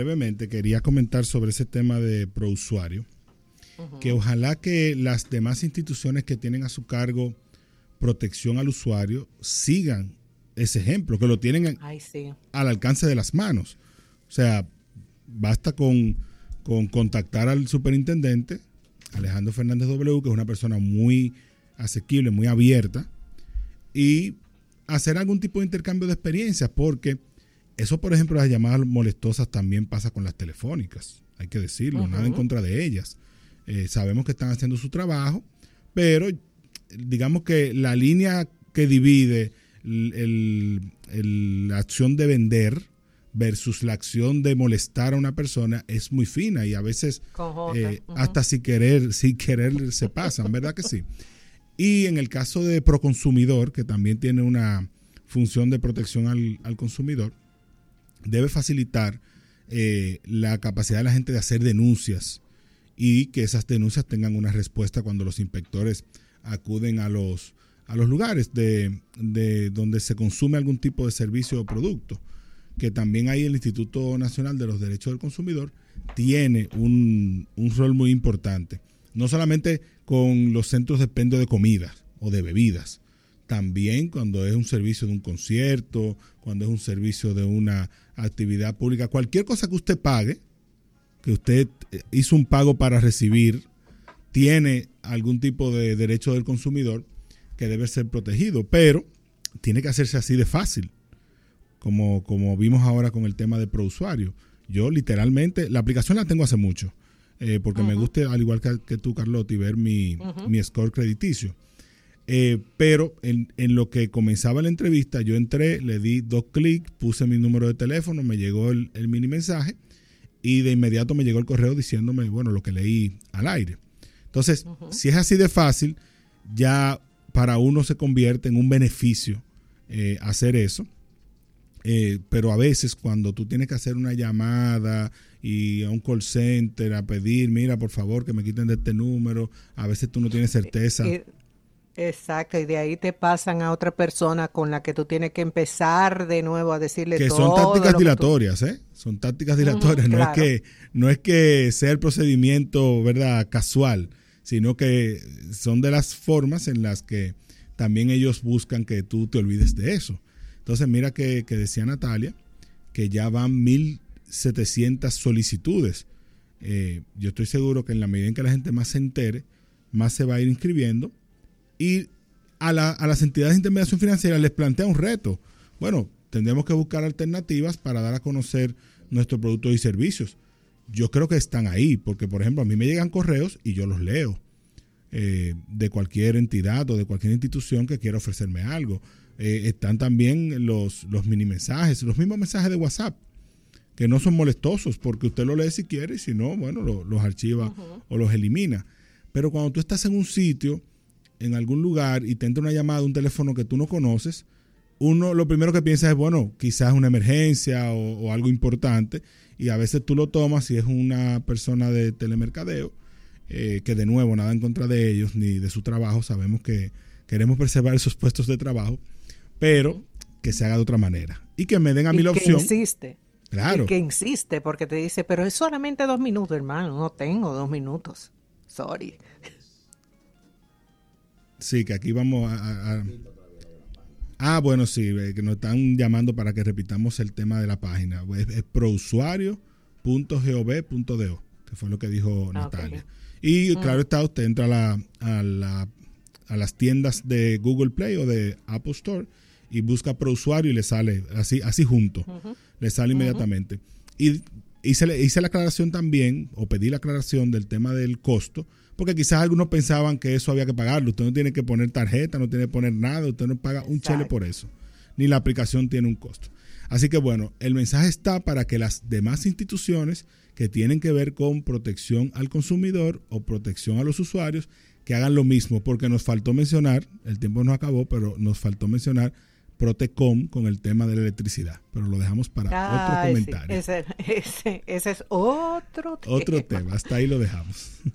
Brevemente, quería comentar sobre ese tema de prousuario, que ojalá que las demás instituciones que tienen a su cargo protección al usuario sigan ese ejemplo, que lo tienen al alcance de las manos. O sea, basta con, con contactar al superintendente, Alejandro Fernández W, que es una persona muy asequible, muy abierta, y hacer algún tipo de intercambio de experiencias, porque eso, por ejemplo, las llamadas molestosas también pasa con las telefónicas, hay que decirlo, nada en contra de ellas. Eh, sabemos que están haciendo su trabajo, pero digamos que la línea que divide la acción de vender versus la acción de molestar a una persona es muy fina y a veces eh, hasta sin querer, sin querer se pasan, ¿verdad que sí? Y en el caso de Proconsumidor, que también tiene una función de protección al, consumidor, debe facilitar eh, la capacidad de la gente de hacer denuncias y que esas denuncias tengan una respuesta cuando los inspectores acuden a los, a los lugares de, de donde se consume algún tipo de servicio o producto que también ahí el Instituto Nacional de los Derechos del Consumidor tiene un, rol muy importante. No solamente con los centros de expendio de comidas o de bebidas, también cuando es un servicio de un concierto, cuando es un servicio de una actividad pública, cualquier cosa que usted pague, que usted eh, hizo un pago para recibir, tiene algún tipo de derecho del consumidor que debe ser protegido, pero tiene que hacerse así de fácil como, como vimos ahora con el tema de prousuario. Yo literalmente, la aplicación la tengo hace mucho, eh, porque me gusta, al igual que, tú, Carlotti, ver mi, mi score crediticio. Eh, pero en, en, lo que comenzaba la entrevista, yo entré, le di dos clics, puse mi número de teléfono, me llegó el, mini mensaje y de inmediato me llegó el correo diciéndome, bueno, lo que leí al aire. Entonces, si es así de fácil, ya para uno se convierte en un beneficio eh, hacer eso. Eh, pero a veces cuando tú tienes que hacer una llamada y a un call center a pedir, mira, por favor, que me quiten de este número, a veces tú no tienes certeza. Eh, exacto, y de ahí te pasan a otra persona con la que tú tienes que empezar de nuevo a decirle que son tácticas dilatorias, ¿eh? Son tácticas dilatorias, no es que no es que sea el procedimiento, ¿verdad?, casual, sino que son de las formas en las que también ellos buscan que tú te olvides de eso. Entonces, mira que, decía Natalia que ya van 1.700 solicitudes. Eh, yo estoy seguro que en la medida en que la gente más se entere, más se va a ir inscribiendo. Y a, las entidades de intermediación financiera les plantea un reto. Bueno, tendremos que buscar alternativas para dar a conocer nuestros productos y servicios. Yo creo que están ahí, porque por ejemplo a mí me llegan correos y yo los leo eh, de cualquier entidad o de cualquier institución que quiera ofrecerme algo. Eh, están también los, los mini mensajes, los mismos mensajes de WhatsApp, que no son molestosos porque usted lo lee si quiere y si no, bueno, los archiva o los elimina. Pero cuando tú estás en un sitio, en algún lugar y te entra una llamada de un teléfono que tú no conoces, uno lo primero que piensa es, bueno, quizás una emergencia o, algo importante, y a veces tú lo tomas y es una persona de telemercadeo, eh, que de nuevo nada en contra de ellos ni de su trabajo, sabemos que queremos preservar esos puestos de trabajo, pero que se haga de otra manera. Y que me den a mí la opción. Que insiste. Claro. Y que insiste, porque te dice, pero es solamente dos minutos, hermano. No tengo dos minutos. Sorry. Sí, que aquí vamos a. ah, bueno, sí, que nos están llamando para que repitamos el tema de la página. Es, es prousuario.gov.do, que fue lo que dijo ah, Natalia. Y mm. claro está, usted entra a, la, a, la, a las tiendas de Google Play o de Apple Store y busca pro usuario y le sale así, así junto, le sale inmediatamente. Y hice, hice la aclaración también, o pedí la aclaración del tema del costo, porque quizás algunos pensaban que eso había que pagarlo. Usted no tiene que poner tarjeta, no tiene que poner nada, usted no paga un chele por eso, ni la aplicación tiene un costo. Así que bueno, el mensaje está para que las demás instituciones que tienen que ver con protección al consumidor o protección a los usuarios, que hagan lo mismo, porque nos faltó mencionar, el tiempo no acabó, pero nos faltó mencionar Protecom con el tema de la electricidad, pero lo dejamos para otro comentario. ese, ese, es otro tema. Otro tema, hasta ahí lo dejamos.